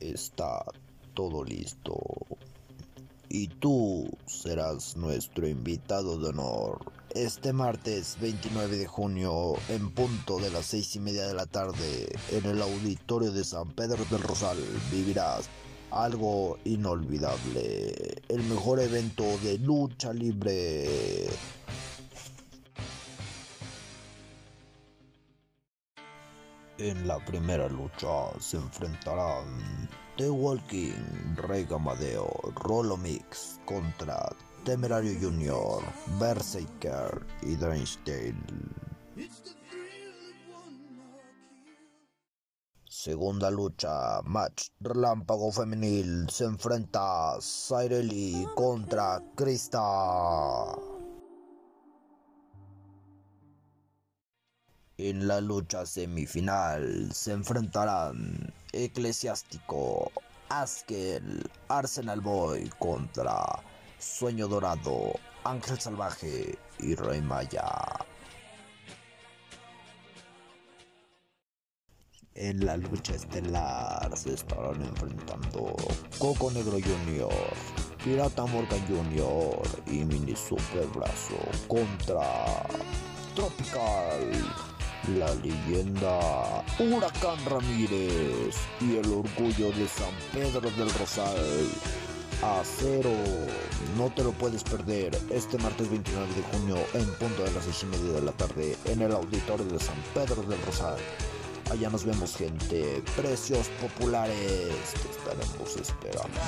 está todo listo. Y tú serás nuestro invitado de honor. Este martes 29 de junio, en punto de las seis y media de la tarde, en el auditorio de San Pedro del Rosal, vivirás algo inolvidable. El mejor evento de lucha libre. En la primera lucha se enfrentarán The Walking, Rey Gamadeo, Rolomix contra Temerario Junior, Berserker y Drainstale. Segunda lucha, match relámpago femenil, se enfrenta Cyreli contra Krista. En la lucha semifinal se enfrentarán Eclesiástico, Askel, Arsenal Boy contra Sueño Dorado, Ángel Salvaje y Rey Maya. En la lucha estelar se estarán enfrentando Coco Negro Jr., Pirata Morgan Jr. y Mini Super Brazo contra Tropical la leyenda Huracán Ramírez y el orgullo de San Pedro del Rosal. Acero, no te lo puedes perder este martes 29 de junio en punto de las 6 y media de la tarde en el auditorio de San Pedro del Rosal. Allá nos vemos gente, precios populares, te estaremos esperando.